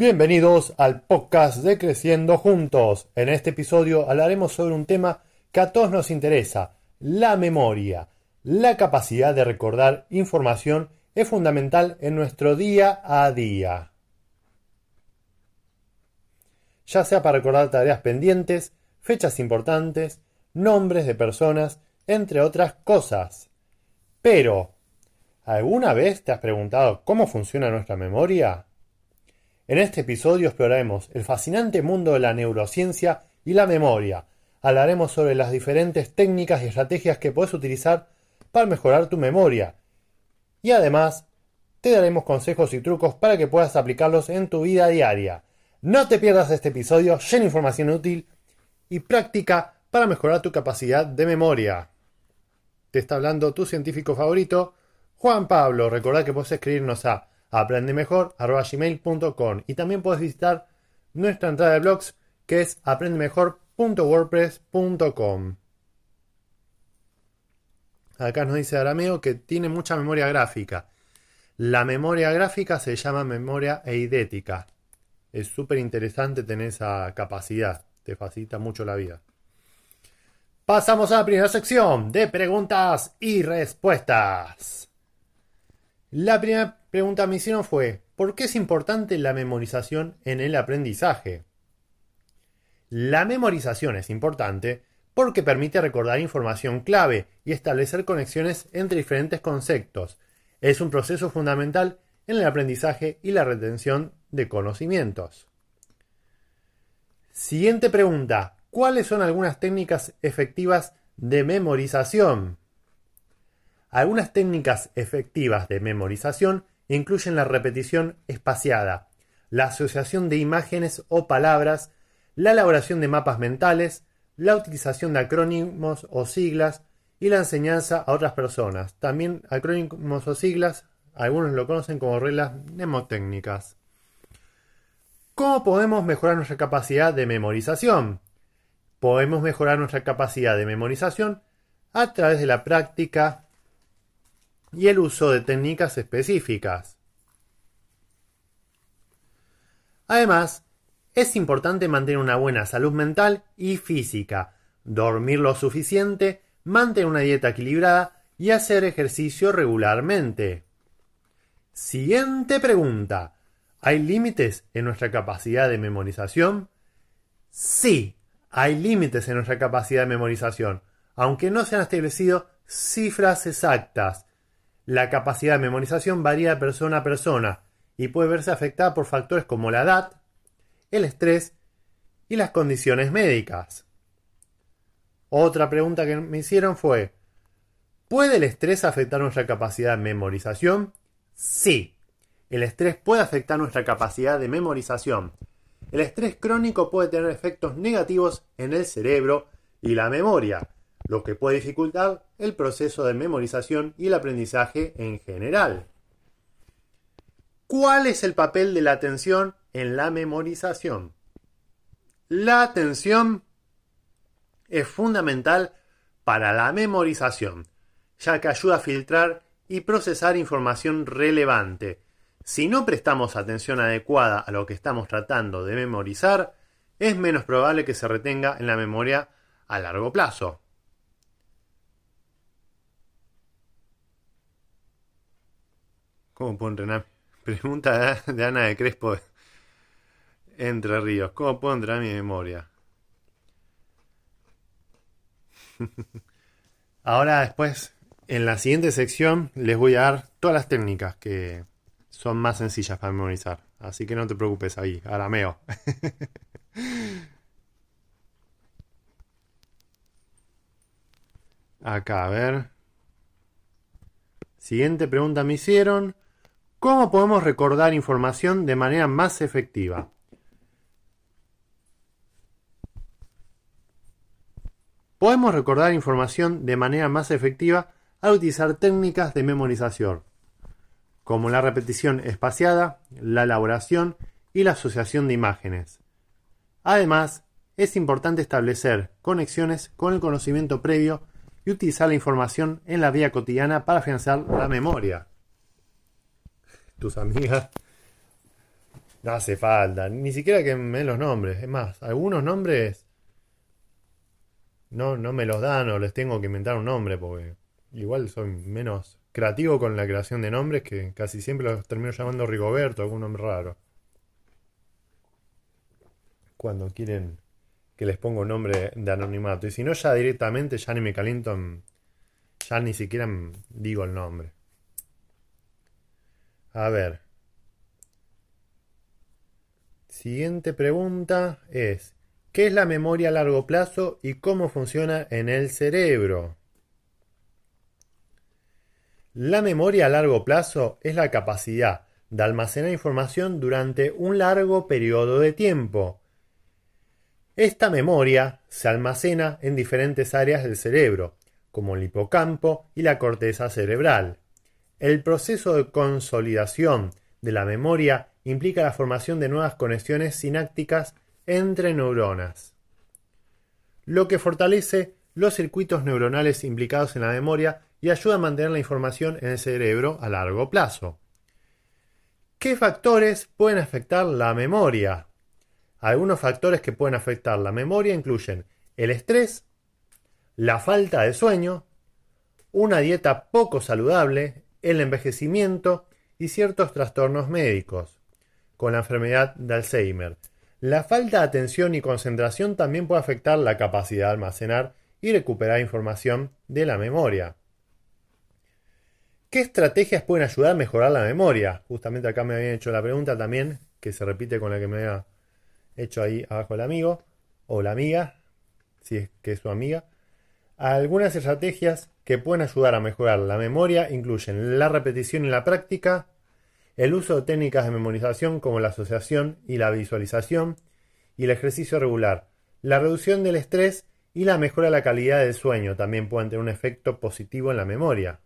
Bienvenidos al podcast de Creciendo Juntos. En este episodio hablaremos sobre un tema que a todos nos interesa, la memoria. La capacidad de recordar información es fundamental en nuestro día a día. Ya sea para recordar tareas pendientes, fechas importantes, nombres de personas, entre otras cosas. Pero, ¿alguna vez te has preguntado cómo funciona nuestra memoria? En este episodio exploraremos el fascinante mundo de la neurociencia y la memoria. Hablaremos sobre las diferentes técnicas y estrategias que puedes utilizar para mejorar tu memoria. Y además, te daremos consejos y trucos para que puedas aplicarlos en tu vida diaria. No te pierdas este episodio lleno de información útil y práctica para mejorar tu capacidad de memoria. Te está hablando tu científico favorito, Juan Pablo. Recordad que puedes escribirnos a aprendemejor.gmail.com y también puedes visitar nuestra entrada de blogs que es aprendemejor.wordpress.com. Acá nos dice Arameo que tiene mucha memoria gráfica. La memoria gráfica se llama memoria eidética. Es súper interesante tener esa capacidad. Te facilita mucho la vida. Pasamos a la primera sección de preguntas y respuestas. La primera pregunta que me hicieron fue, ¿por qué es importante la memorización en el aprendizaje? La memorización es importante porque permite recordar información clave y establecer conexiones entre diferentes conceptos. Es un proceso fundamental en el aprendizaje y la retención de conocimientos. Siguiente pregunta. ¿Cuáles son algunas técnicas efectivas de memorización? Algunas técnicas efectivas de memorización incluyen la repetición espaciada, la asociación de imágenes o palabras, la elaboración de mapas mentales, la utilización de acrónimos o siglas y la enseñanza a otras personas. También acrónimos o siglas, algunos lo conocen como reglas mnemotécnicas. ¿Cómo podemos mejorar nuestra capacidad de memorización? Podemos mejorar nuestra capacidad de memorización a través de la práctica y el uso de técnicas específicas. Además, es importante mantener una buena salud mental y física, dormir lo suficiente, mantener una dieta equilibrada y hacer ejercicio regularmente. Siguiente pregunta. ¿Hay límites en nuestra capacidad de memorización? Sí, hay límites en nuestra capacidad de memorización, aunque no se han establecido cifras exactas. La capacidad de memorización varía de persona a persona y puede verse afectada por factores como la edad, el estrés y las condiciones médicas. Otra pregunta que me hicieron fue, ¿puede el estrés afectar nuestra capacidad de memorización? Sí, el estrés puede afectar nuestra capacidad de memorización. El estrés crónico puede tener efectos negativos en el cerebro y la memoria, lo que puede dificultar el proceso de memorización y el aprendizaje en general. ¿Cuál es el papel de la atención en la memorización? La atención es fundamental para la memorización, ya que ayuda a filtrar y procesar información relevante. Si no prestamos atención adecuada a lo que estamos tratando de memorizar, es menos probable que se retenga en la memoria a largo plazo. ¿Cómo puedo entrenar? Pregunta de Ana de Crespo Entre Ríos. ¿Cómo puedo entrenar mi memoria? Ahora después, en la siguiente sección, les voy a dar todas las técnicas que son más sencillas para memorizar. Así que no te preocupes ahí, arameo. Acá, a ver. Siguiente pregunta me hicieron. ¿Cómo podemos recordar información de manera más efectiva? Podemos recordar información de manera más efectiva al utilizar técnicas de memorización, como la repetición espaciada, la elaboración y la asociación de imágenes. Además, es importante establecer conexiones con el conocimiento previo y utilizar la información en la vida cotidiana para afianzar la memoria. Tus amigas. No hace falta, ni siquiera que me den los nombres. Es más, algunos nombres no, no me los dan o les tengo que inventar un nombre porque igual soy menos creativo con la creación de nombres que casi siempre los termino llamando Rigoberto, algún nombre raro. Cuando quieren que les ponga un nombre de anonimato. Y si no, ya directamente ya ni me caliento, ya ni siquiera digo el nombre. A ver. Siguiente pregunta es, ¿Qué es la memoria a largo plazo y cómo funciona en el cerebro? La memoria a largo plazo es la capacidad de almacenar información durante un largo periodo de tiempo. Esta memoria se almacena en diferentes áreas del cerebro, como el hipocampo y la corteza cerebral. El proceso de consolidación de la memoria implica la formación de nuevas conexiones sinápticas entre neuronas, lo que fortalece los circuitos neuronales implicados en la memoria y ayuda a mantener la información en el cerebro a largo plazo. ¿Qué factores pueden afectar la memoria? Algunos factores que pueden afectar la memoria incluyen el estrés, la falta de sueño, una dieta poco saludable, el envejecimiento y ciertos trastornos médicos, con la enfermedad de Alzheimer, la falta de atención y concentración también puede afectar la capacidad de almacenar y recuperar información de la memoria. ¿Qué estrategias pueden ayudar a mejorar la memoria? Justamente acá me habían hecho la pregunta también, que se repite con la que me había hecho ahí abajo el amigo o la amiga, si es que es su amiga. Algunas estrategias que pueden ayudar a mejorar la memoria incluyen la repetición y la práctica, el uso de técnicas de memorización como la asociación y la visualización y el ejercicio regular, la reducción del estrés y la mejora de la calidad del sueño también pueden tener un efecto positivo en la memoria.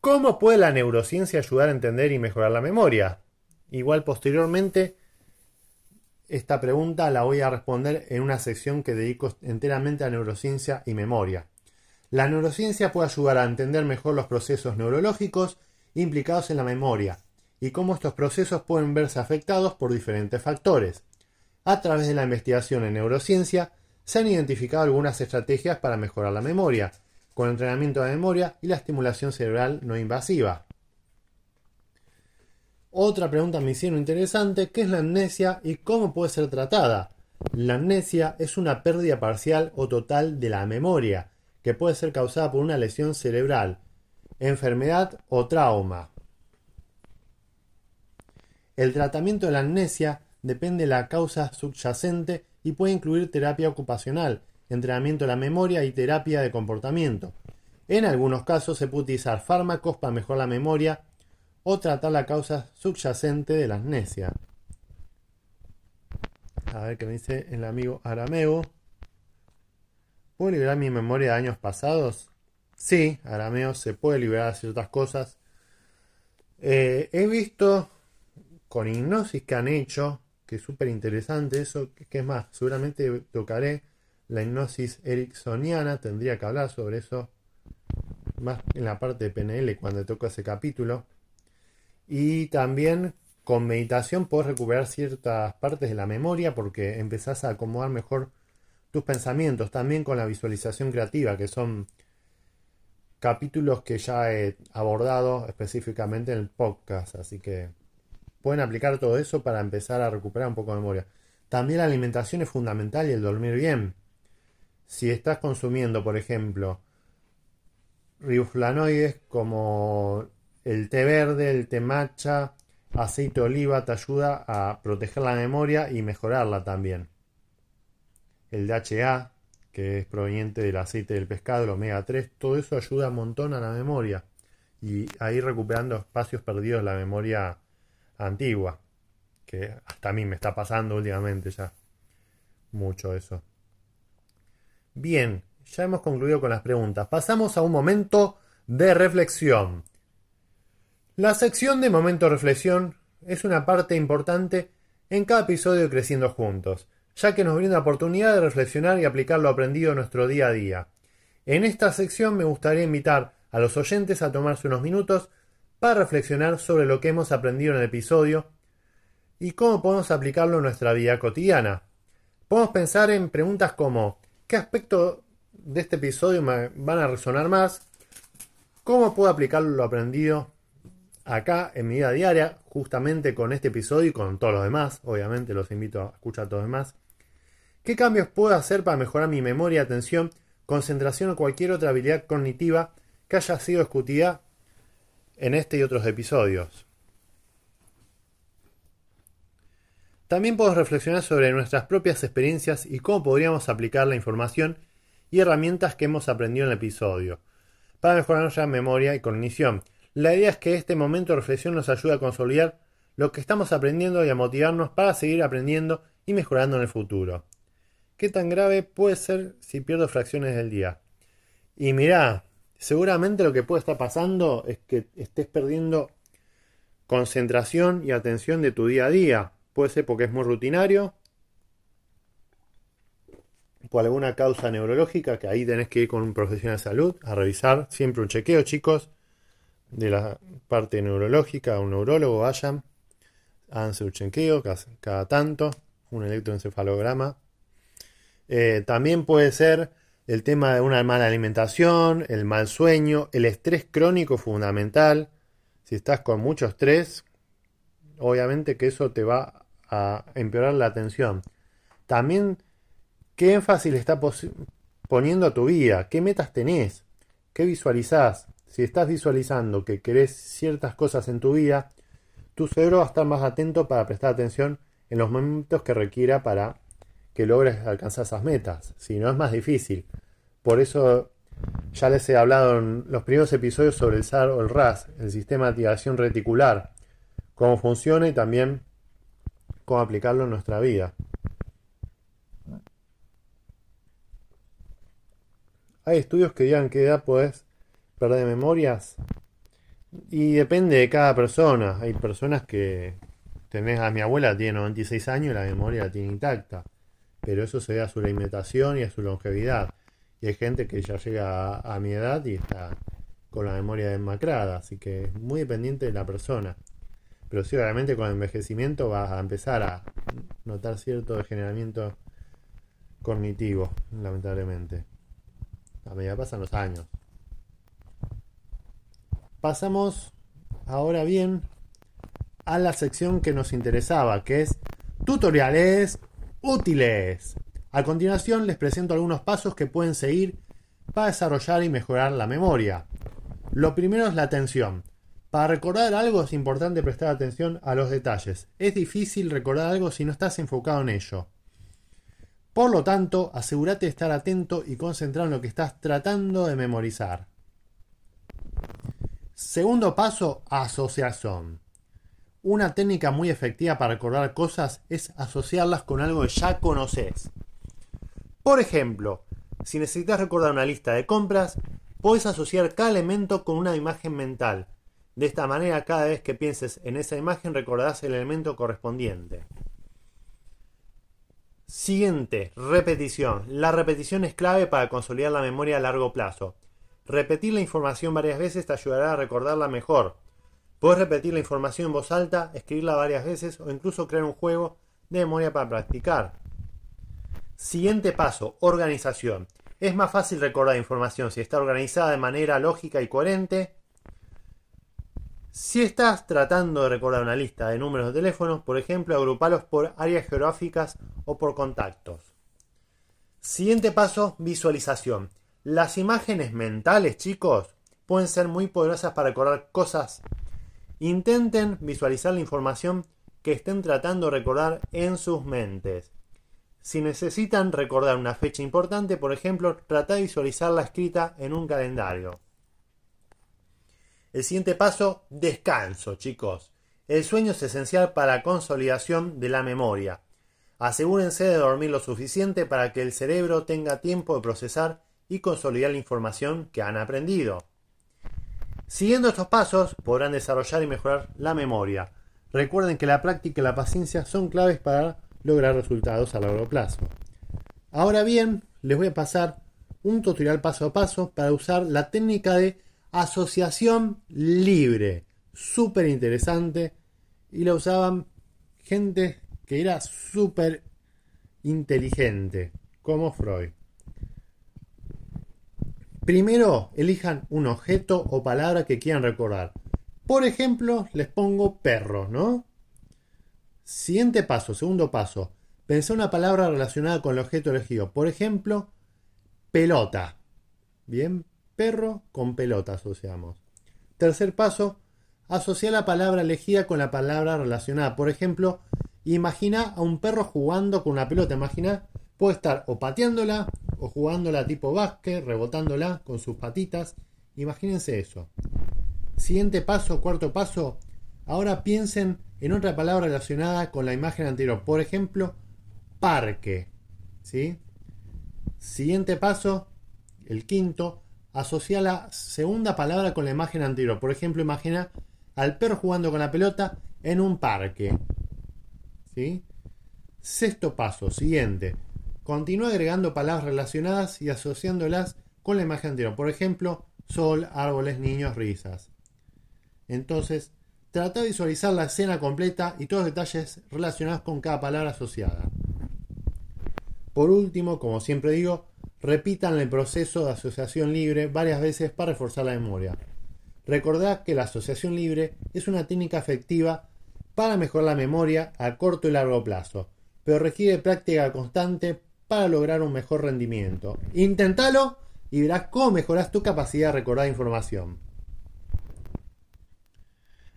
¿Cómo puede la neurociencia ayudar a entender y mejorar la memoria? Igual posteriormente, esta pregunta la voy a responder en una sección que dedico enteramente a neurociencia y memoria. La neurociencia puede ayudar a entender mejor los procesos neurológicos implicados en la memoria y cómo estos procesos pueden verse afectados por diferentes factores. A través de la investigación en neurociencia se han identificado algunas estrategias para mejorar la memoria, con entrenamiento de memoria y la estimulación cerebral no invasiva. Otra pregunta me hicieron interesante, ¿qué es la amnesia y cómo puede ser tratada? La amnesia es una pérdida parcial o total de la memoria, que puede ser causada por una lesión cerebral, enfermedad o trauma. El tratamiento de la amnesia depende de la causa subyacente y puede incluir terapia ocupacional, entrenamiento de la memoria y terapia de comportamiento. En algunos casos se puede utilizar fármacos para mejorar la memoria o tratar la causa subyacente de la amnesia. A ver qué me dice el amigo Arameo. ¿Puedo liberar mi memoria de años pasados? Sí, Arameo se puede liberar de ciertas cosas. Eh, he visto con hipnosis que han hecho, que es súper interesante eso, que, es más, seguramente tocaré la hipnosis ericksoniana, tendría que hablar sobre eso más en la parte de PNL cuando toco ese capítulo. Y también con meditación puedes recuperar ciertas partes de la memoria porque empezás a acomodar mejor tus pensamientos. También con la visualización creativa, que son capítulos que ya he abordado específicamente en el podcast, así que pueden aplicar todo eso para empezar a recuperar un poco de memoria. También la alimentación es fundamental y el dormir bien. Si estás consumiendo, por ejemplo, riboflavonoides como el té verde, el té matcha, aceite de oliva, te ayuda a proteger la memoria y mejorarla también. El DHA, que es proveniente del aceite del pescado, el omega 3, todo eso ayuda un montón a la memoria. y ahí recuperando espacios perdidos en la memoria antigua, que hasta a mí me está pasando últimamente ya mucho eso. Bien, ya hemos concluido con las preguntas. Pasamos a un momento de reflexión. La sección de momento reflexión es una parte importante en cada episodio de Creciendo Juntos, ya que nos brinda la oportunidad de reflexionar y aplicar lo aprendido en nuestro día a día. En esta sección me gustaría invitar a los oyentes a tomarse unos minutos para reflexionar sobre lo que hemos aprendido en el episodio y cómo podemos aplicarlo en nuestra vida cotidiana. Podemos pensar en preguntas como ¿qué aspecto de este episodio me van a resonar más? ¿Cómo puedo aplicar lo aprendido acá en mi vida diaria, justamente con este episodio y con todos los demás? Obviamente los invito a escuchar a todos los demás. ¿Qué cambios puedo hacer para mejorar mi memoria, atención, concentración o cualquier otra habilidad cognitiva que haya sido discutida en este y otros episodios? También podemos reflexionar sobre nuestras propias experiencias y cómo podríamos aplicar la información y herramientas que hemos aprendido en el episodio para mejorar nuestra memoria y cognición. La idea es que este momento de reflexión nos ayude a consolidar lo que estamos aprendiendo y a motivarnos para seguir aprendiendo y mejorando en el futuro. ¿Qué tan grave puede ser si pierdo fracciones del día? Y mirá, seguramente lo que puede estar pasando es que estés perdiendo concentración y atención de tu día a día. Puede ser porque es muy rutinario, por alguna causa neurológica, que ahí tenés que ir con un profesional de salud a revisar siempre un chequeo, chicos, de la parte neurológica, un neurólogo, vayan, háganse un chequeo cada, tanto, un electroencefalograma. Eh, también puede ser el tema de una mala alimentación, el mal sueño, el estrés crónico fundamental. Si estás con mucho estrés, obviamente que eso te va a empeorar la atención. También ¿Qué énfasis le está poniendo a tu vida? ¿Qué metas tenés? ¿Qué visualizás? Si estás visualizando que querés ciertas cosas en tu vida, tu cerebro va a estar más atento para prestar atención en los momentos que requiera para que logres alcanzar esas metas. Si no, es más difícil. Por eso ya les he hablado en los primeros episodios sobre el SAR o el RAS, el sistema de activación reticular, cómo funciona y también cómo aplicarlo en nuestra vida. Hay estudios que digan qué edad puedes perder memorias. Y depende de cada persona. Hay personas que tenés a mi abuela, tiene 96 años y la memoria la tiene intacta. Pero eso se ve a su alimentación y a su longevidad. Y hay gente que ya llega a, mi edad y está con la memoria demacrada. Así que es muy dependiente de la persona. Pero sí, obviamente con el envejecimiento vas a empezar a notar cierto degeneramiento cognitivo, lamentablemente. A medida pasan los años. Pasamos ahora bien a la sección que nos interesaba, que es tutoriales útiles. A continuación les presento algunos pasos que pueden seguir para desarrollar y mejorar la memoria. Lo primero es la atención. Para recordar algo es importante prestar atención a los detalles. Es difícil recordar algo si no estás enfocado en ello. Por lo tanto, asegúrate de estar atento y concentrado en lo que estás tratando de memorizar. Segundo paso, asociación. Una técnica muy efectiva para recordar cosas es asociarlas con algo que ya conoces. Por ejemplo, si necesitas recordar una lista de compras, puedes asociar cada elemento con una imagen mental. De esta manera, cada vez que pienses en esa imagen recordarás el elemento correspondiente. Siguiente, repetición. La repetición es clave para consolidar la memoria a largo plazo. Repetir la información varias veces te ayudará a recordarla mejor. Puedes repetir la información en voz alta, escribirla varias veces o incluso crear un juego de memoria para practicar. Siguiente paso, organización. Es más fácil recordar información si está organizada de manera lógica y coherente si estás tratando de recordar una lista de números de teléfonos, por ejemplo, agrupalos por áreas geográficas o por contactos. Siguiente paso, visualización. Las imágenes mentales, chicos, pueden ser muy poderosas para recordar cosas. Intenten visualizar la información que estén tratando de recordar en sus mentes. Si necesitan recordar una fecha importante, por ejemplo, trata de visualizarla escrita en un calendario. El siguiente paso, descanso, chicos. El sueño es esencial para la consolidación de la memoria. Asegúrense de dormir lo suficiente para que el cerebro tenga tiempo de procesar y consolidar la información que han aprendido. Siguiendo estos pasos podrán desarrollar y mejorar la memoria. Recuerden que la práctica y la paciencia son claves para lograr resultados a largo plazo. Ahora bien, les voy a pasar un tutorial paso a paso para usar la técnica de asociación libre. Súper interesante. Y la usaban gente que era súper inteligente, como Freud. Primero, elijan un objeto o palabra que quieran recordar. Por ejemplo, les pongo perro, ¿no? Siguiente paso, segundo paso. Pensé una palabra relacionada con el objeto elegido. Por ejemplo, pelota. Bien, perro con pelota asociamos. Tercer paso, asocia la palabra elegida con la palabra relacionada. Por ejemplo, imagina a un perro jugando con una pelota. Imagina, puede estar o pateándola o jugándola tipo básquet, rebotándola con sus patitas. Imagínense eso. Siguiente paso, cuarto paso. Ahora piensen en otra palabra relacionada con la imagen anterior. Por ejemplo, parque. ¿sí? Siguiente paso, el quinto, asocia la segunda palabra con la imagen anterior. Por ejemplo, imagina al perro jugando con la pelota en un parque. ¿sí? Sexto paso, siguiente. Continúa agregando palabras relacionadas y asociándolas con la imagen anterior. Por ejemplo, sol, árboles, niños, risas. Entonces, trata de visualizar la escena completa y todos los detalles relacionados con cada palabra asociada. Por último, como siempre digo, repitan el proceso de asociación libre varias veces para reforzar la memoria. Recordad que la asociación libre es una técnica efectiva para mejorar la memoria a corto y largo plazo, pero requiere práctica constante para lograr un mejor rendimiento. Inténtalo y verás cómo mejoras tu capacidad de recordar información.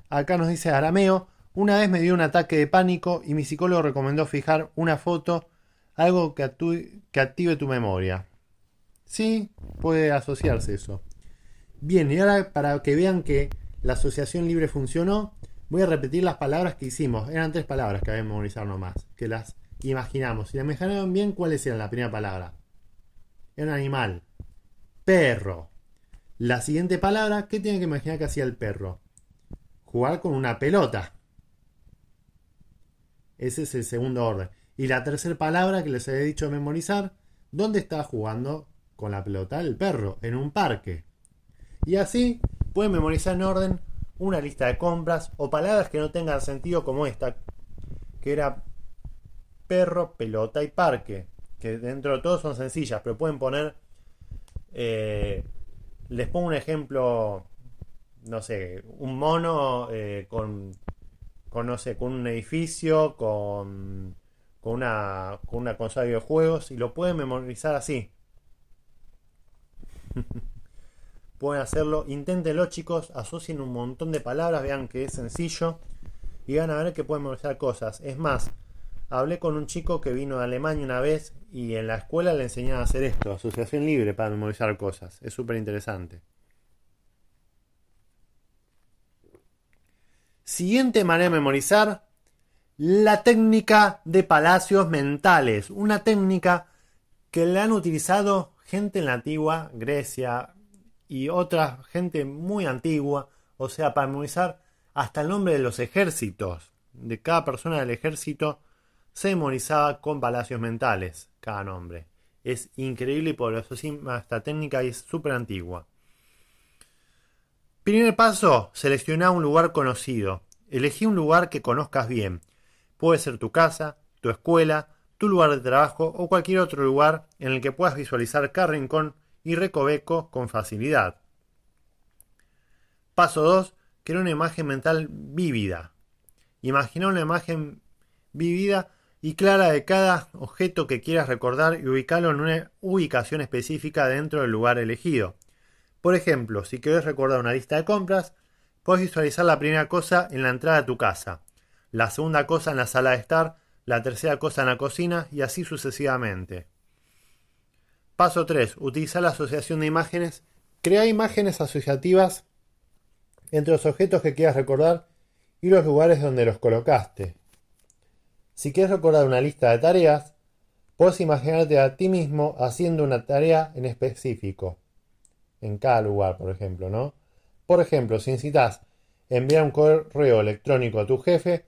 Acá nos dice Arameo, una vez me dio un ataque de pánico y mi psicólogo recomendó fijar una foto algo que, active tu memoria. Sí, puede asociarse eso. Bien, y ahora para que vean que la asociación libre funcionó, voy a repetir las palabras que hicimos. Eran tres palabras que había que memorizar nomás, que las imaginamos. Si las imaginaron bien, ¿cuáles eran la primera palabra? Era un animal. Perro. La siguiente palabra, ¿qué tienen que imaginar que hacía el perro? Jugar con una pelota. Ese es el segundo orden. Y la tercera palabra que les había dicho memorizar, ¿dónde está jugando con la pelota el perro? En un parque. Y así pueden memorizar en orden una lista de compras o palabras que no tengan sentido como esta, que era perro, pelota y parque, que dentro de todo son sencillas, pero pueden poner, eh, les pongo un ejemplo, no sé, un mono eh, con, con, no sé, con un edificio, con con una, con una consola de videojuegos y lo pueden memorizar así. pueden hacerlo, inténtenlo chicos, asocien un montón de palabras, vean que es sencillo y van a ver que pueden memorizar cosas. Es más, hablé con un chico que vino de Alemania una vez y en la escuela le enseñaban a hacer esto, asociación libre para memorizar cosas. Es súper interesante. Siguiente manera de memorizar, la técnica de palacios mentales, una técnica que le han utilizado gente en la antigua Grecia y otra gente muy antigua, o sea, para memorizar hasta el nombre de los ejércitos, de cada persona del ejército, se memorizaba con palacios mentales, cada nombre. Es increíble y eso esta técnica es súper antigua. Primer paso, selecciona un lugar conocido. Elegí un lugar que conozcas bien Puede ser tu casa, tu escuela, tu lugar de trabajo o cualquier otro lugar en el que puedas visualizar cada rincón y recoveco con facilidad. Paso 2. Crea una imagen mental vívida. Imagina una imagen vívida y clara de cada objeto que quieras recordar y ubicarlo en una ubicación específica dentro del lugar elegido. Por ejemplo, si quieres recordar una lista de compras, puedes visualizar la primera cosa en la entrada de tu casa la segunda cosa en la sala de estar, la tercera cosa en la cocina y así sucesivamente. Paso 3. Utilizar la asociación de imágenes. Crea imágenes asociativas entre los objetos que quieras recordar y los lugares donde los colocaste. Si quieres recordar una lista de tareas, puedes imaginarte a ti mismo haciendo una tarea en específico, en cada lugar, por ejemplo, ¿no? Por ejemplo, si necesitas enviar un correo electrónico a tu jefe,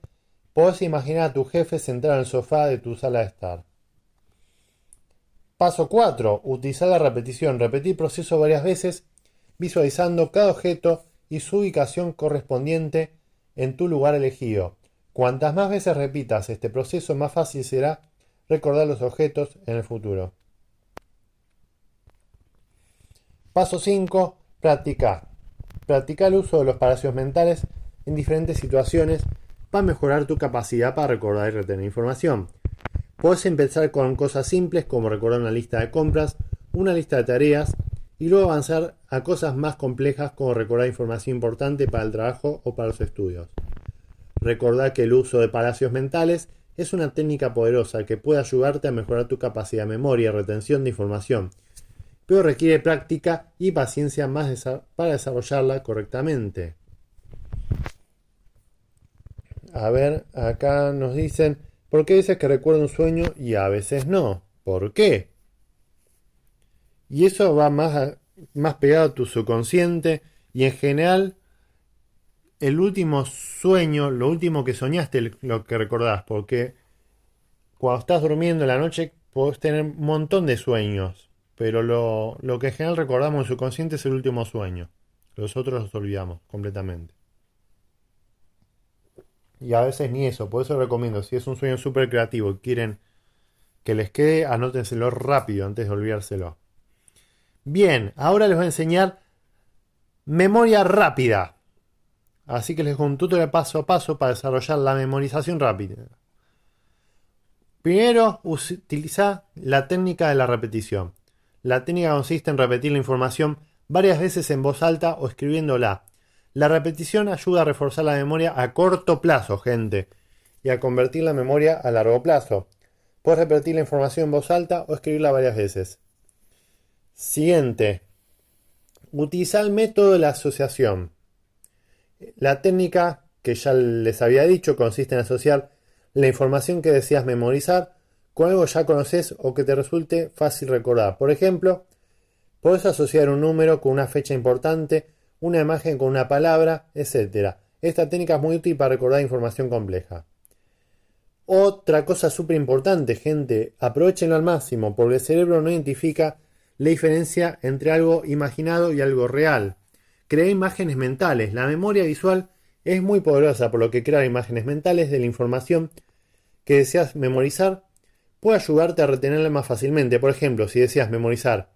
puedes imaginar a tu jefe sentado en el sofá de tu sala de estar. Paso 4. Utilizar la repetición. Repetir proceso varias veces, visualizando cada objeto y su ubicación correspondiente en tu lugar elegido. Cuantas más veces repitas este proceso, más fácil será recordar los objetos en el futuro. Paso 5. Practicar. Practicar el uso de los palacios mentales en diferentes situaciones para mejorar tu capacidad para recordar y retener información. Puedes empezar con cosas simples como recordar una lista de compras, una lista de tareas y luego avanzar a cosas más complejas como recordar información importante para el trabajo o para los estudios. Recordar que el uso de palacios mentales es una técnica poderosa que puede ayudarte a mejorar tu capacidad de memoria y retención de información, pero requiere práctica y paciencia más para desarrollarla correctamente. A ver, acá nos dicen, ¿Por qué dices que recuerda un sueño y a veces no? ¿Por qué? Y eso va más, más pegado a tu subconsciente y en general el último sueño, lo último que soñaste, lo que recordás, porque cuando estás durmiendo en la noche podés tener un montón de sueños, pero lo, lo que en general recordamos en subconsciente es el último sueño. Los otros los olvidamos completamente. Y a veces ni eso, por eso recomiendo, si es un sueño súper creativo y quieren que les quede, anótenselo rápido antes de olvidárselo. Bien, ahora les voy a enseñar memoria rápida. Así que les dejo un tutorial paso a paso para desarrollar la memorización rápida. Primero, utiliza la técnica de la repetición. La técnica consiste en repetir la información varias veces en voz alta o escribiéndola la repetición ayuda a reforzar la memoria a corto plazo, gente, y a convertir la memoria a largo plazo. Puedes repetir la información en voz alta o escribirla varias veces. Siguiente. Utiliza el método de la asociación. La técnica que ya les había dicho consiste en asociar la información que deseas memorizar con algo ya conoces o que te resulte fácil recordar. Por ejemplo, puedes asociar un número con una fecha importante una imagen con una palabra, etc. Esta técnica es muy útil para recordar información compleja. Otra cosa súper importante, gente, aprovechenlo al máximo, porque el cerebro no identifica la diferencia entre algo imaginado y algo real. Crea imágenes mentales. La memoria visual es muy poderosa, por lo que crear imágenes mentales de la información que deseas memorizar puede ayudarte a retenerla más fácilmente. Por ejemplo, si deseas memorizar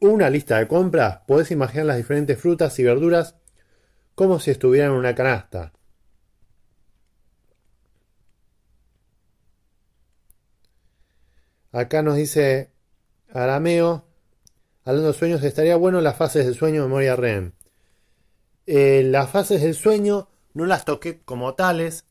una lista de compras, podés imaginar las diferentes frutas y verduras como si estuvieran en una canasta. Acá nos dice Arameo, hablando de sueños, estaría bueno las fases del sueño memoria REM. Eh, las fases del sueño no las toqué como tales,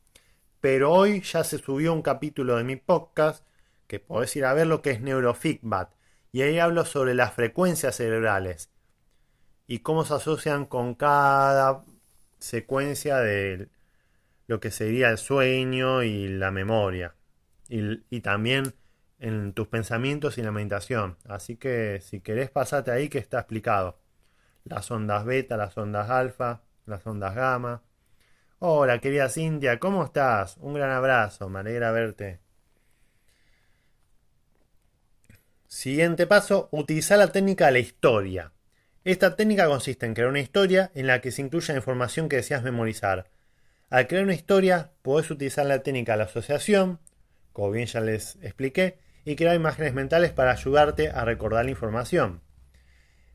pero hoy ya se subió un capítulo de mi podcast que podés ir a ver lo que es neurofeedback y ahí hablo sobre las frecuencias cerebrales y cómo se asocian con cada secuencia de lo que sería el sueño y la memoria. Y, también en tus pensamientos y la meditación. Así que si querés pasate ahí que está explicado. Las ondas beta, las ondas alfa, las ondas gamma. Hola querida Cintia, ¿cómo estás? Un gran abrazo, me alegra verte. Siguiente paso, utilizar la técnica de la historia. Esta técnica consiste en crear una historia en la que se incluya la información que deseas memorizar. Al crear una historia, puedes utilizar la técnica de la asociación, como bien ya les expliqué, y crear imágenes mentales para ayudarte a recordar la información.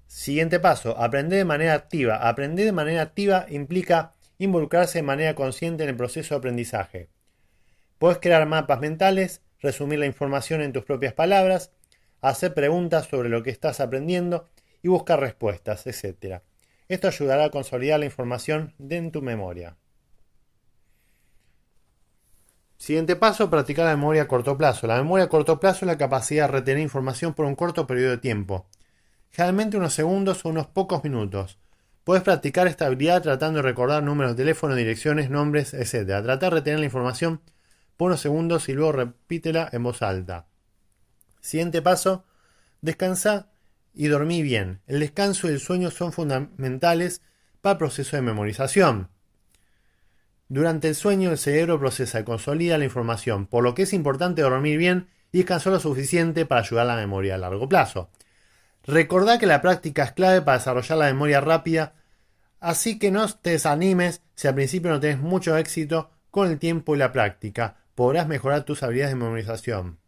Siguiente paso, aprender de manera activa. Aprender de manera activa implica involucrarse de manera consciente en el proceso de aprendizaje. Puedes crear mapas mentales, resumir la información en tus propias palabras, hacer preguntas sobre lo que estás aprendiendo y buscar respuestas, etc. Esto ayudará a consolidar la información en tu memoria. Siguiente paso, practicar la memoria a corto plazo. La memoria a corto plazo es la capacidad de retener información por un corto periodo de tiempo, generalmente unos segundos o unos pocos minutos. Puedes practicar esta habilidad tratando de recordar números de teléfono, direcciones, nombres, etc. Tratar de retener la información por unos segundos y luego repítela en voz alta. Siguiente paso, descansa y dormí bien. El descanso y el sueño son fundamentales para el proceso de memorización. Durante el sueño el cerebro procesa y consolida la información, por lo que es importante dormir bien y descansar lo suficiente para ayudar a la memoria a largo plazo. Recordá que la práctica es clave para desarrollar la memoria rápida, así que no te desanimes si al principio no tenés mucho éxito con el tiempo y la práctica. Podrás mejorar tus habilidades de memorización.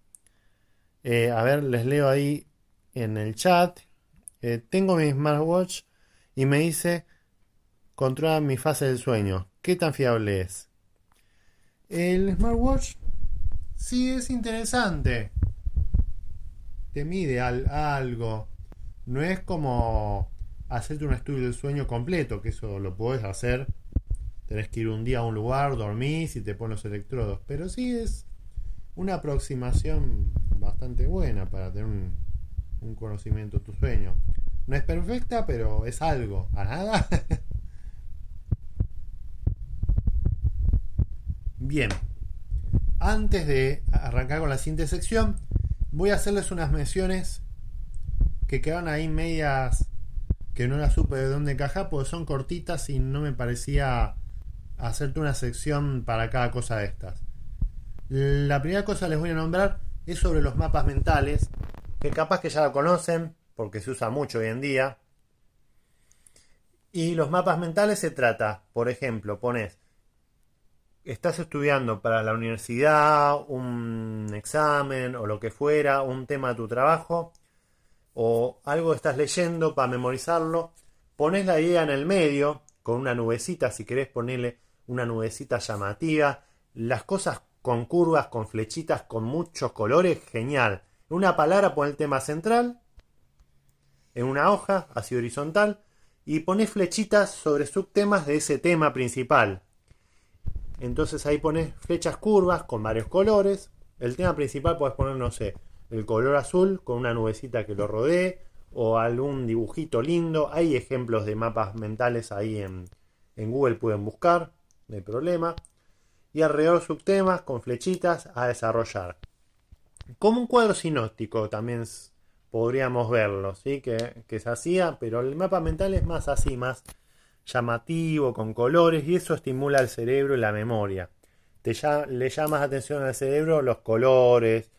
Eh, a ver, les leo ahí en el chat. Eh, tengo mi smartwatch y me dice controla mi fase del sueño. ¿Qué tan fiable es? El smartwatch sí es interesante. Te mide algo. No es como hacerte un estudio del sueño completo, que eso lo puedes hacer. Tenés que ir un día a un lugar, dormís y te pones los electrodos. Pero sí es una aproximación bastante buena para tener un, un conocimiento de tu sueño. No es perfecta, pero es algo. ¿A nada? Bien, antes de arrancar con la siguiente sección, voy a hacerles unas menciones que quedan ahí medias que no las supe de dónde encajar, porque son cortitas y no me parecía hacerte una sección para cada cosa de estas. La primera cosa que les voy a nombrar es sobre los mapas mentales, que capaz que ya lo conocen, porque se usa mucho hoy en día. Y los mapas mentales se trata, por ejemplo, pones estás estudiando para la universidad, un examen o lo que fuera, un tema de tu trabajo, o algo estás leyendo para memorizarlo, pones la idea en el medio, con una nubecita, si querés ponerle una nubecita llamativa, las cosas con curvas, con flechitas, con muchos colores, genial. Una palabra pon el tema central, en una hoja, así horizontal, y pones flechitas sobre subtemas de ese tema principal. Entonces ahí pones flechas curvas con varios colores. El tema principal puedes poner, no sé, el color azul con una nubecita que lo rodee o algún dibujito lindo. Hay ejemplos de mapas mentales ahí en, Google, pueden buscar, no hay problema. Y alrededor subtemas con flechitas a desarrollar. Como un cuadro sinóptico también podríamos verlo, ¿sí? Que, que se hacía, pero el mapa mental es más así, más llamativo, con colores, y eso estimula el cerebro y la memoria. Te ya, le llamas atención al cerebro los colores,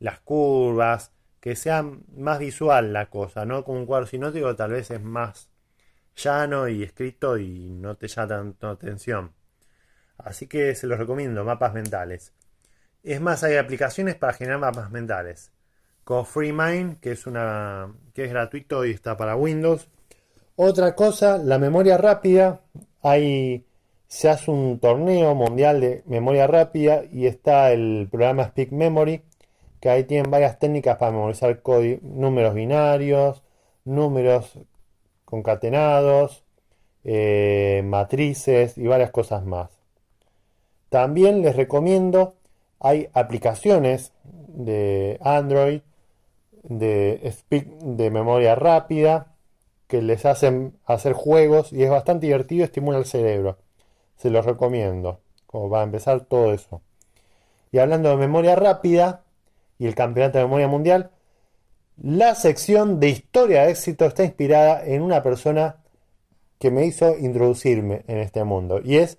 las curvas, que sea más visual la cosa, no como un cuadro sinótico tal vez es más llano y escrito y no te llama tanto atención. Así que se los recomiendo, mapas mentales. Es más, hay aplicaciones para generar mapas mentales. Como FreeMind, que es una que es gratuito y está para Windows, otra cosa, la memoria rápida. Hay, se hace un torneo mundial de memoria rápida y está el programa Speak Memory, que ahí tienen varias técnicas para memorizar números binarios, números concatenados, eh, matrices y varias cosas más. También les recomiendo, hay aplicaciones de Android de, Speak, de memoria rápida que les hacen hacer juegos y es bastante divertido, estimula el cerebro. Se los recomiendo, como va a empezar todo eso. Y hablando de memoria rápida y el campeonato de memoria mundial, la sección de historia de éxito está inspirada en una persona que me hizo introducirme en este mundo y es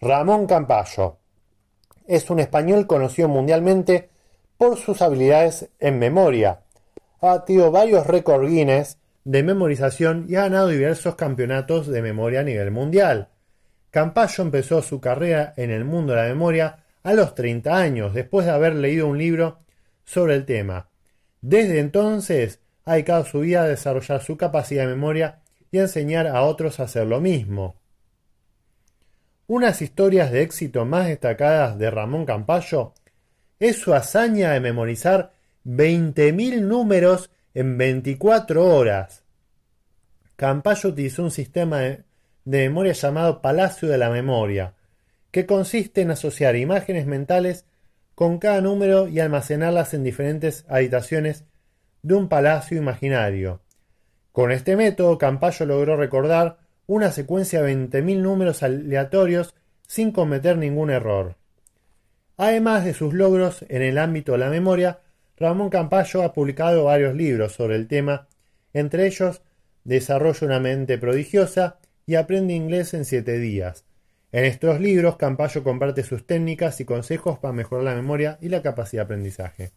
Ramón Campayo. Es un español conocido mundialmente por sus habilidades en memoria. Ha batido varios récords Guinness de memorización y ha ganado diversos campeonatos de memoria a nivel mundial. Campayo empezó su carrera en el mundo de la memoria a los 30 años, después de haber leído un libro sobre el tema. Desde entonces ha dedicado su vida a desarrollar su capacidad de memoria y a enseñar a otros a hacer lo mismo. Unas historias de éxito más destacadas de Ramón Campayo es su hazaña de memorizar 20.000 números en 24 horas. Campayo utilizó un sistema de, memoria llamado Palacio de la Memoria, que consiste en asociar imágenes mentales con cada número y almacenarlas en diferentes habitaciones de un palacio imaginario. Con este método, Campayo logró recordar una secuencia de 20.000 números aleatorios sin cometer ningún error. Además de sus logros en el ámbito de la memoria, Ramón Campayo ha publicado varios libros sobre el tema, entre ellos Desarrolla una mente prodigiosa y Aprende inglés en siete días. En estos libros, Campayo comparte sus técnicas y consejos para mejorar la memoria y la capacidad de aprendizaje.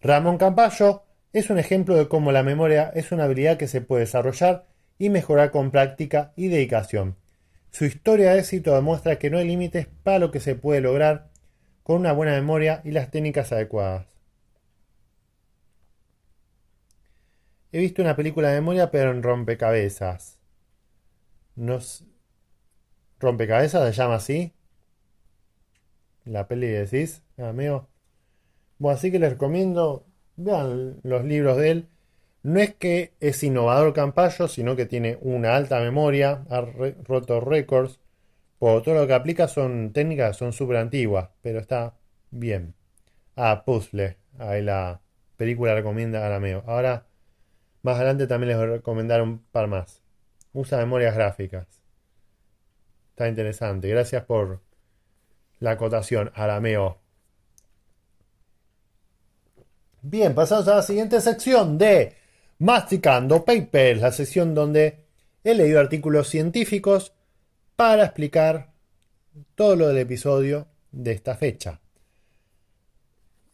Ramón Campayo es un ejemplo de cómo la memoria es una habilidad que se puede desarrollar y mejorar con práctica y dedicación. Su historia de éxito demuestra que no hay límites para lo que se puede lograr con una buena memoria y las técnicas adecuadas. He visto una película de memoria, pero en rompecabezas. No ¿Rompecabezas se llama así? La peli decís, amigo. Bueno, así que les recomiendo, vean los libros de él. No es que es innovador Campayo, sino que tiene una alta memoria, ha roto récords. Por todo lo que aplica son técnicas, son súper antiguas, pero está bien. Ah, puzzle. Ahí la película recomienda Arameo. Ahora más adelante también les voy a recomendar un par más. Usa memorias gráficas. Está interesante. Gracias por la acotación, Arameo. Bien, pasamos a la siguiente sección de Masticando Papers, la sección donde he leído artículos científicos para explicar todo lo del episodio de esta fecha.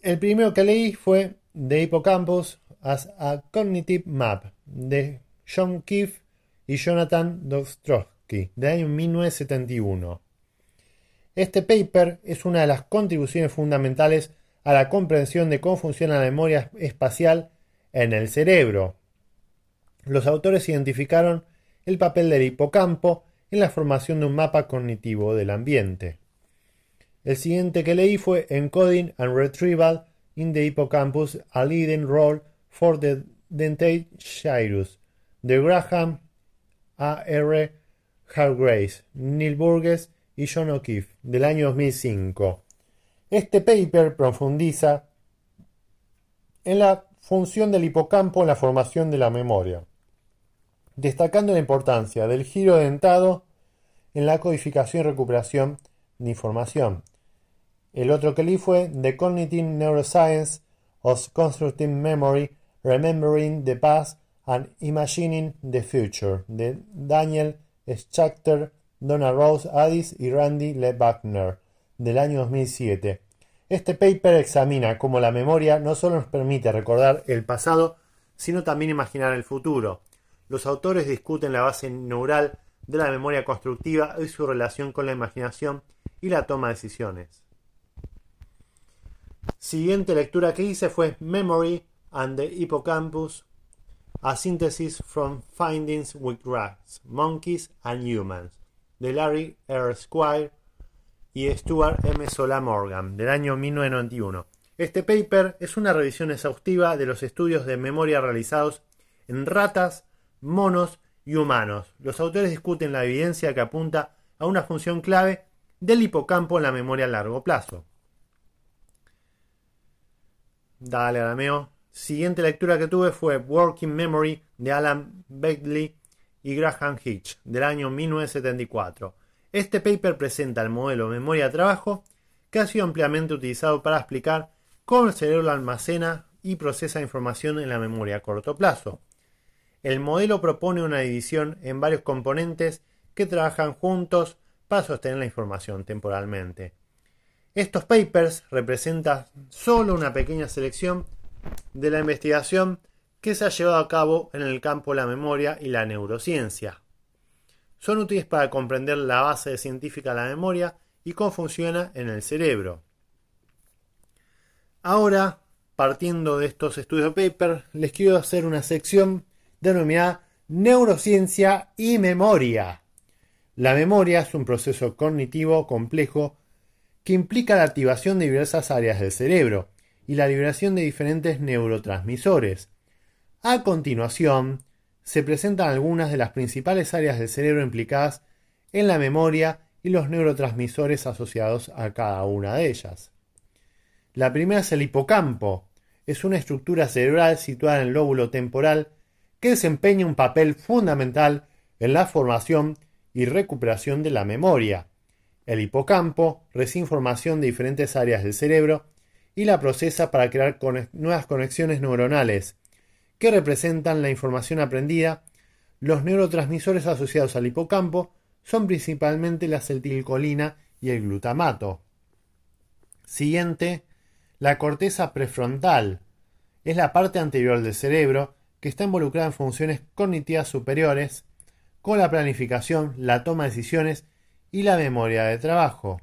El primero que leí fue de Hippocampus as a Cognitive Map de John Keefe y Jonathan Dostrowski de año 1971. Este paper es una de las contribuciones fundamentales a la comprensión de cómo funciona la memoria espacial en el cerebro. Los autores identificaron el papel del hipocampo en la formación de un mapa cognitivo del ambiente. El siguiente que leí fue Encoding and Retrieval in the Hippocampus, a Leading Role for the Dentate Gyrus, de Graham A. R. Hargrace, Neil Burgess y John O'Keefe, del año 2005. Este paper profundiza en la función del hipocampo en la formación de la memoria, destacando la importancia del giro dentado en la codificación y recuperación de información. El otro que leí fue The Cognitive Neuroscience of Constructive Memory Remembering the Past and Imagining the Future de Daniel Schachter, Donna Rose Addis y Randy Le Wagner del año 2007. Este paper examina cómo la memoria no solo nos permite recordar el pasado, sino también imaginar el futuro. Los autores discuten la base neural de la memoria constructiva y su relación con la imaginación y la toma de decisiones. Siguiente lectura que hice fue Memory and the Hippocampus, a synthesis from findings with rats, monkeys and humans, de Larry R. Squire y Stuart M. Sola Morgan, del año 1991. Este paper es una revisión exhaustiva de los estudios de memoria realizados en ratas, monos y humanos. Los autores discuten la evidencia que apunta a una función clave del hipocampo en la memoria a largo plazo. Dale, Arameo. Siguiente lectura que tuve fue Working Memory de Alan Beckley y Graham Hitch del año 1974. Este paper presenta el modelo memoria de trabajo que ha sido ampliamente utilizado para explicar cómo el cerebro almacena y procesa información en la memoria a corto plazo. El modelo propone una división en varios componentes que trabajan juntos para sostener la información temporalmente. Estos papers representan solo una pequeña selección de la investigación que se ha llevado a cabo en el campo de la memoria y la neurociencia. Son útiles para comprender la base científica de la memoria y cómo funciona en el cerebro. Ahora, partiendo de estos estudios paper, les quiero hacer una sección denominada Neurociencia y Memoria. La memoria es un proceso cognitivo complejo que implica la activación de diversas áreas del cerebro, y la liberación de diferentes neurotransmisores. A continuación, se presentan algunas de las principales áreas del cerebro implicadas en la memoria y los neurotransmisores asociados a cada una de ellas. La primera es el hipocampo. Es una estructura cerebral situada en el lóbulo temporal que desempeña un papel fundamental en la formación y recuperación de la memoria. El hipocampo recibe información de diferentes áreas del cerebro y la procesa para crear nuevas conexiones neuronales que representan la información aprendida. Los neurotransmisores asociados al hipocampo son principalmente la acetilcolina y el glutamato. Siguiente, la corteza prefrontal. Es la parte anterior del cerebro que está involucrada en funciones cognitivas superiores, con la planificación, la toma de decisiones y la memoria de trabajo.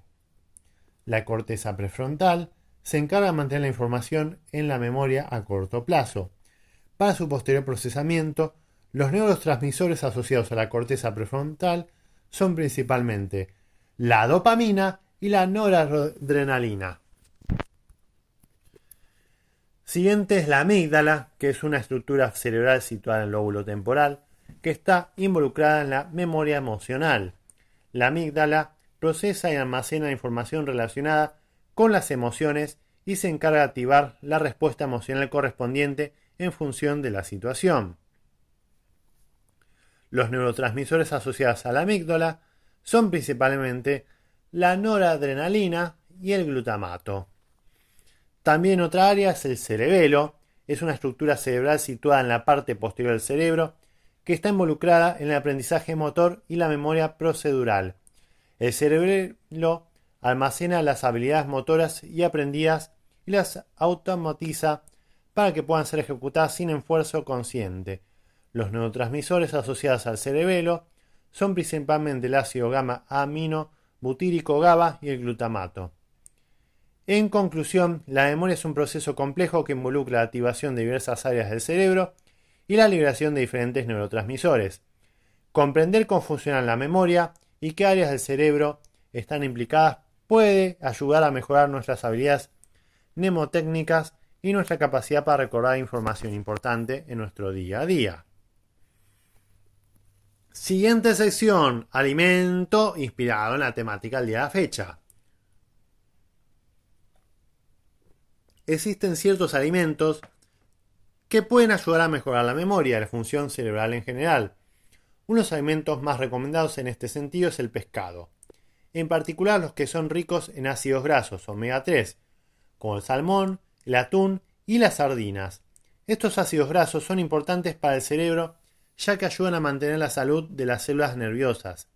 La corteza prefrontal se encarga de mantener la información en la memoria a corto plazo. Para su posterior procesamiento, los neurotransmisores asociados a la corteza prefrontal son principalmente la dopamina y la noradrenalina. Siguiente es la amígdala, que es una estructura cerebral situada en el lóbulo temporal, que está involucrada en la memoria emocional. La amígdala procesa y almacena información relacionada con las emociones y se encarga de activar la respuesta emocional correspondiente en función de la situación. Los neurotransmisores asociados a la amígdala son principalmente la noradrenalina y el glutamato. También otra área es el cerebelo, es una estructura cerebral situada en la parte posterior del cerebro que está involucrada en el aprendizaje motor y la memoria procedural. El cerebelo almacena las habilidades motoras y aprendidas y las automatiza para que puedan ser ejecutadas sin esfuerzo consciente. Los neurotransmisores asociados al cerebelo son principalmente el ácido gamma amino butírico GABA y el glutamato. En conclusión, la memoria es un proceso complejo que involucra la activación de diversas áreas del cerebro y la liberación de diferentes neurotransmisores. Comprender cómo funciona la memoria y qué áreas del cerebro están implicadas puede ayudar a mejorar nuestras habilidades mnemotécnicas y nuestra capacidad para recordar información importante en nuestro día a día. Siguiente sección, alimento inspirado en la temática del día de la fecha. existen ciertos alimentos que pueden ayudar a mejorar la memoria y la función cerebral en general. Unos alimentos más recomendados en este sentido es el pescado, en particular los que son ricos en ácidos grasos omega 3, como el salmón, el atún y las sardinas. Estos ácidos grasos son importantes para el cerebro ya que ayudan a mantener la salud de las células nerviosas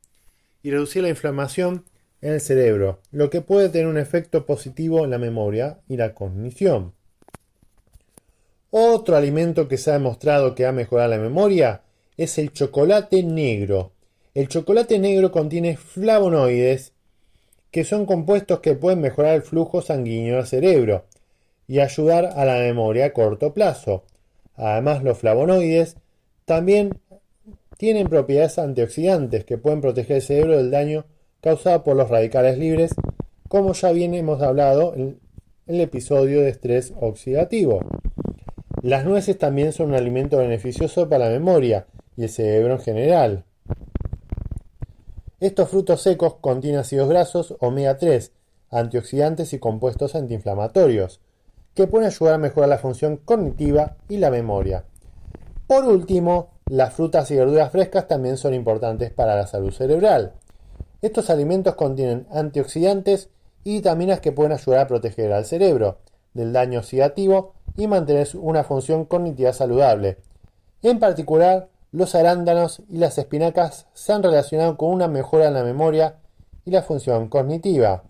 y reducir la inflamación en el cerebro, lo que puede tener un efecto positivo en la memoria y la cognición. Otro alimento que se ha demostrado que ha mejorado la memoria es el chocolate negro. El chocolate negro contiene flavonoides, que son compuestos que pueden mejorar el flujo sanguíneo al cerebro y ayudar a la memoria a corto plazo. Además, los flavonoides también tienen propiedades antioxidantes que pueden proteger el cerebro del daño causada por los radicales libres, como ya bien hemos hablado en el episodio de estrés oxidativo. Las nueces también son un alimento beneficioso para la memoria y el cerebro en general. Estos frutos secos contienen ácidos grasos omega 3, antioxidantes y compuestos antiinflamatorios, que pueden ayudar a mejorar la función cognitiva y la memoria. Por último, las frutas y verduras frescas también son importantes para la salud cerebral. Estos alimentos contienen antioxidantes y vitaminas que pueden ayudar a proteger al cerebro del daño oxidativo y mantener una función cognitiva saludable. En particular, los arándanos y las espinacas se han relacionado con una mejora en la memoria y la función cognitiva.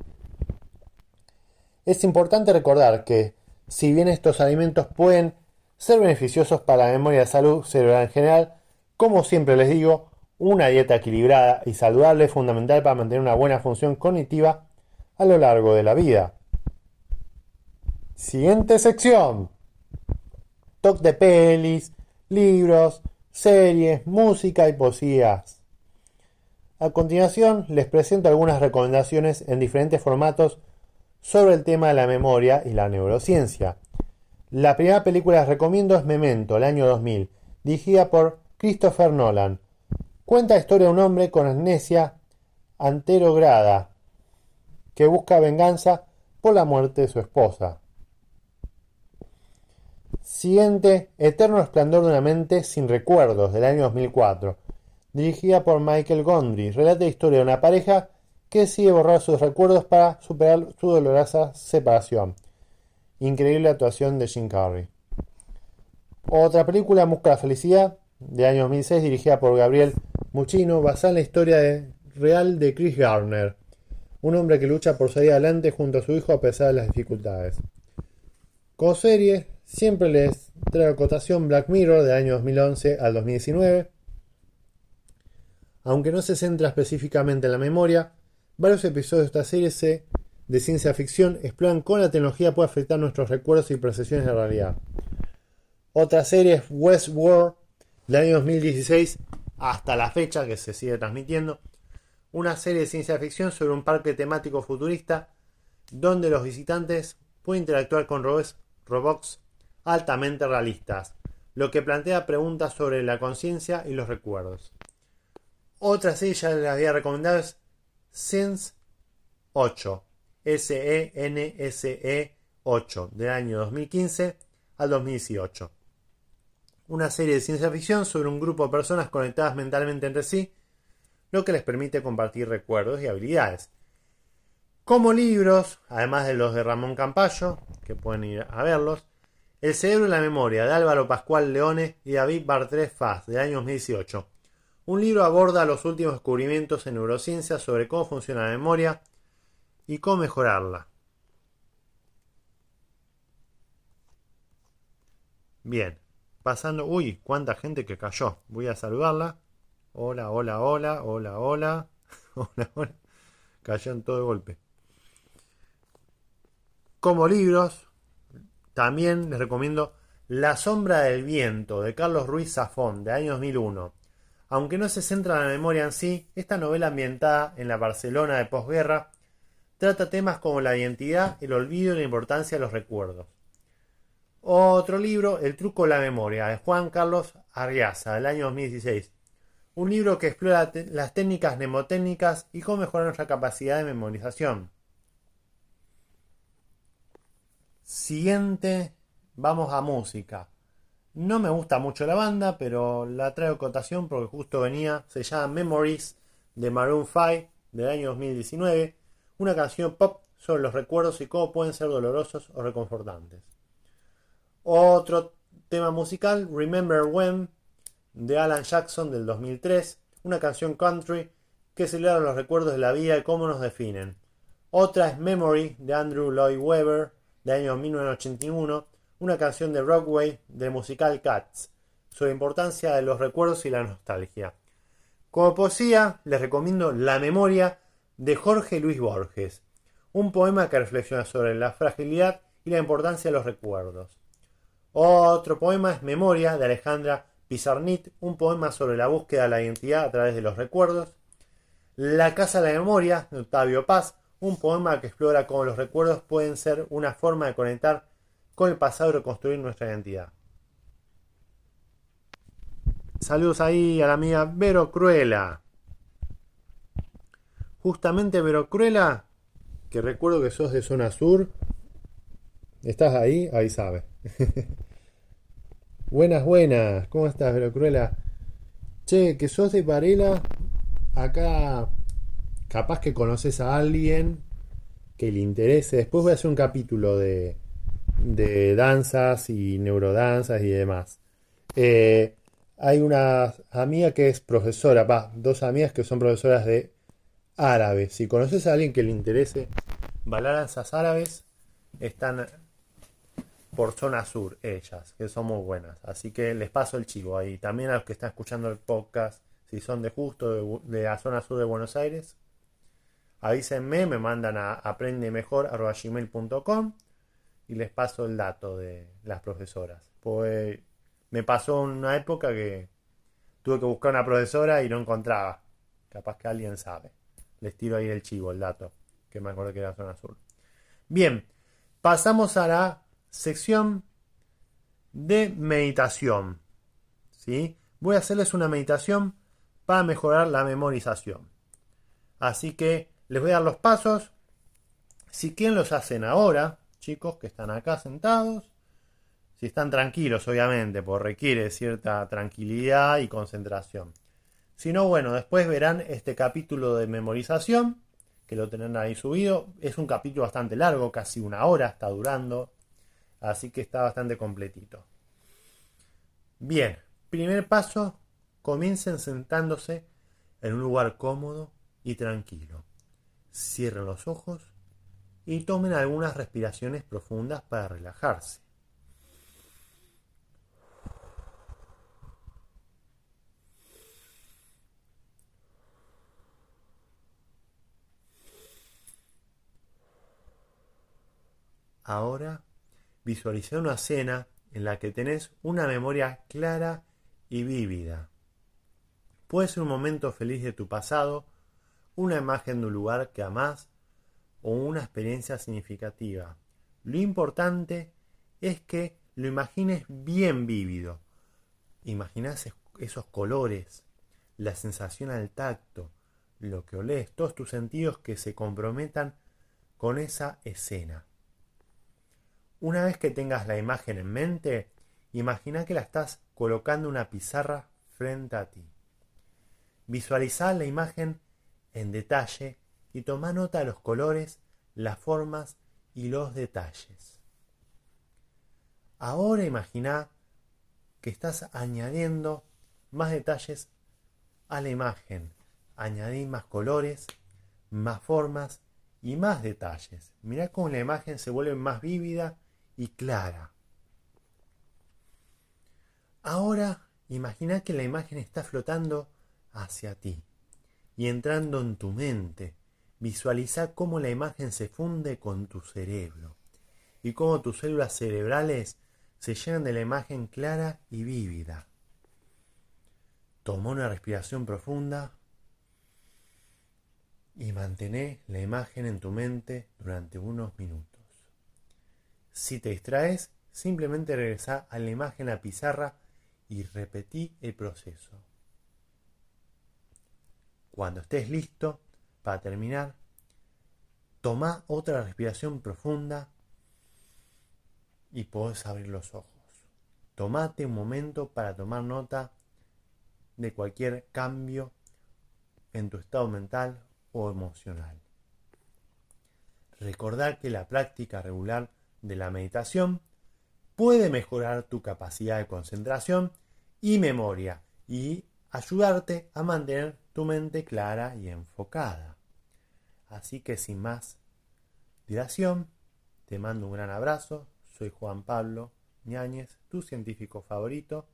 Es importante recordar que, si bien estos alimentos pueden ser beneficiosos para la memoria y la salud cerebral en general, como siempre les digo, una dieta equilibrada y saludable es fundamental para mantener una buena función cognitiva a lo largo de la vida. Siguiente sección. Talk de pelis, libros, series, música y poesías. A continuación les presento algunas recomendaciones en diferentes formatos sobre el tema de la memoria y la neurociencia. La primera película que recomiendo es Memento, el año 2000, dirigida por Christopher Nolan Cuenta la historia de un hombre con amnesia anterograda que busca venganza por la muerte de su esposa. Siguiente, Eterno Resplandor de una mente sin recuerdos, del año 2004, dirigida por Michael Gondry. Relata la historia de una pareja que decide borrar sus recuerdos para superar su dolorosa separación. Increíble actuación de Jim Carrey. Otra película, Busca la Felicidad, de año 2006, dirigida por Gabriel Muchino, basada en la historia real de Chris Garner, un hombre que lucha por salir adelante junto a su hijo a pesar de las dificultades. Serie, siempre les traigo cotación Black Mirror de año 2011 al 2019. Aunque no se centra específicamente en la memoria, varios episodios de esta serie de ciencia ficción exploran cómo la tecnología puede afectar nuestros recuerdos y percepciones de la realidad. Otra serie es Westworld del año 2016 hasta la fecha que se sigue transmitiendo. Una serie de ciencia ficción sobre un parque temático futurista donde los visitantes pueden interactuar con robots altamente realistas, lo que plantea preguntas sobre la conciencia y los recuerdos. Otra serie ya les había recomendado es Sense 8, S-E-N-S-E 8, del año 2015 al 2018 una serie de ciencia ficción sobre un grupo de personas conectadas mentalmente entre sí, lo que les permite compartir recuerdos y habilidades. Como libros, además de los de Ramón Campayo, que pueden ir a verlos, El cerebro y la memoria de Álvaro Pascual Leone y David Bartrés Faz, de año 2018. Un libro aborda los últimos descubrimientos en neurociencia sobre cómo funciona la memoria y cómo mejorarla. Bien, pasando. Uy, cuánta gente que cayó. Voy a saludarla. Hola, hola, hola, hola, hola. Hola, hola. Cayó en todo de golpe. Como libros, también les recomiendo La sombra del viento de Carlos Ruiz Zafón, de año 2001. Aunque no se centra en la memoria en sí, esta novela ambientada en la Barcelona de posguerra trata temas como la identidad, el olvido y la importancia de los recuerdos. Otro libro, El truco de la memoria, de Juan Carlos Arriaza, del año 2016. Un libro que explora las técnicas mnemotécnicas y cómo mejorar nuestra capacidad de memorización. Siguiente, vamos a música. No me gusta mucho la banda, pero la traigo cotación porque justo venía. Se llama Memories de Maroon 5 del año 2019. Una canción pop sobre los recuerdos y cómo pueden ser dolorosos o reconfortantes. Otro tema musical, Remember When, de Alan Jackson del 2003, una canción country que celebra los recuerdos de la vida y cómo nos definen. Otra es Memory de Andrew Lloyd Webber año 1981, una canción de Rockway del musical Cats, sobre la importancia de los recuerdos y la nostalgia. Como poesía, les recomiendo La memoria de Jorge Luis Borges, un poema que reflexiona sobre la fragilidad y la importancia de los recuerdos. Otro poema es Memoria de Alejandra Pizarnit, un poema sobre la búsqueda de la identidad a través de los recuerdos. La Casa de la Memoria de Octavio Paz, un poema que explora cómo los recuerdos pueden ser una forma de conectar con el pasado y reconstruir nuestra identidad. Saludos ahí a la amiga Vero Cruela. Justamente Vero Cruela, que recuerdo que sos de zona sur. ¿Estás ahí? Ahí sabe. buenas, buenas. ¿Cómo estás, Vero Cruela? Che, que sos de Varela. Acá capaz que conoces a alguien que le interese. Después voy a hacer un capítulo de, de danzas y neurodanzas y demás. Eh, hay una amiga que es profesora, va, dos amigas que son profesoras de árabe. Si conoces a alguien que le interese bailar danzas árabes, están por zona sur, ellas, que son muy buenas. Así que les paso el chivo ahí. También a los que están escuchando el podcast, si son de justo de, la zona sur de Buenos Aires, avísenme, me mandan a aprendemejor.com y les paso el dato de las profesoras. Pues me pasó una época que tuve que buscar una profesora y no encontraba. Capaz que alguien sabe. Les tiro ahí el chivo, el dato, que me acuerdo que era zona sur. Bien, pasamos a la sección de meditación. ¿sí? Voy a hacerles una meditación para mejorar la memorización. Así que les voy a dar los pasos. Si quieren los hacen ahora, chicos que están acá sentados. Si están tranquilos, obviamente, porque requiere cierta tranquilidad y concentración. Si no, bueno, después verán este capítulo de memorización, que lo tendrán ahí subido. Es un capítulo bastante largo, casi una hora está durando, así que está bastante completito. Bien, primer paso, comiencen sentándose en un lugar cómodo y tranquilo. Cierren los ojos y tomen algunas respiraciones profundas para relajarse. Ahora visualiza una escena en la que tenés una memoria clara y vívida. Puede ser un momento feliz de tu pasado, una imagen de un lugar que amás o una experiencia significativa. Lo importante es que lo imagines bien vívido. Imaginás esos colores, la sensación al tacto, lo que olés, todos tus sentidos que se comprometan con esa escena. Una vez que tengas la imagen en mente, imagina que la estás colocando una pizarra frente a ti. Visualiza la imagen en detalle y toma nota de los colores, las formas y los detalles. Ahora imagina que estás añadiendo más detalles a la imagen. Añadir más colores, más formas y más detalles. Mira cómo la imagen se vuelve más vívida y clara. Ahora imagina que la imagen está flotando hacia ti y entrando en tu mente. Visualiza cómo la imagen se funde con tu cerebro y cómo tus células cerebrales se llenan de la imagen clara y vívida. Toma una respiración profunda y mantén la imagen en tu mente durante unos minutos. Si te distraes, simplemente regresa a la imagen a pizarra y repetí el proceso. Cuando estés listo para terminar, toma otra respiración profunda y puedes abrir los ojos. Tomate un momento para tomar nota de cualquier cambio en tu estado mental o emocional. Recordar que la práctica regular de la meditación puede mejorar tu capacidad de concentración y memoria y ayudarte a mantener mente clara y enfocada. Así que sin más dilación, te mando un gran abrazo. Soy Juan Pablo Ñáñez, tu científico favorito.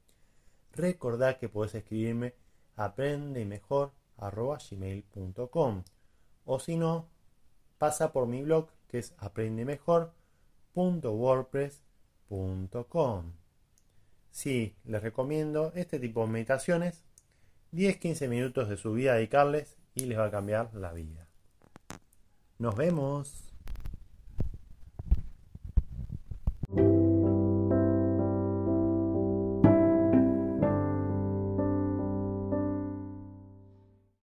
Recordad que puedes escribirme aprende mejor gmail.com o si no, pasa por mi blog que es aprendemejor.wordpress.com. Sí, les recomiendo este tipo de meditaciones 10-15 minutos de su vida dedicarles y les va a cambiar la vida. Nos vemos.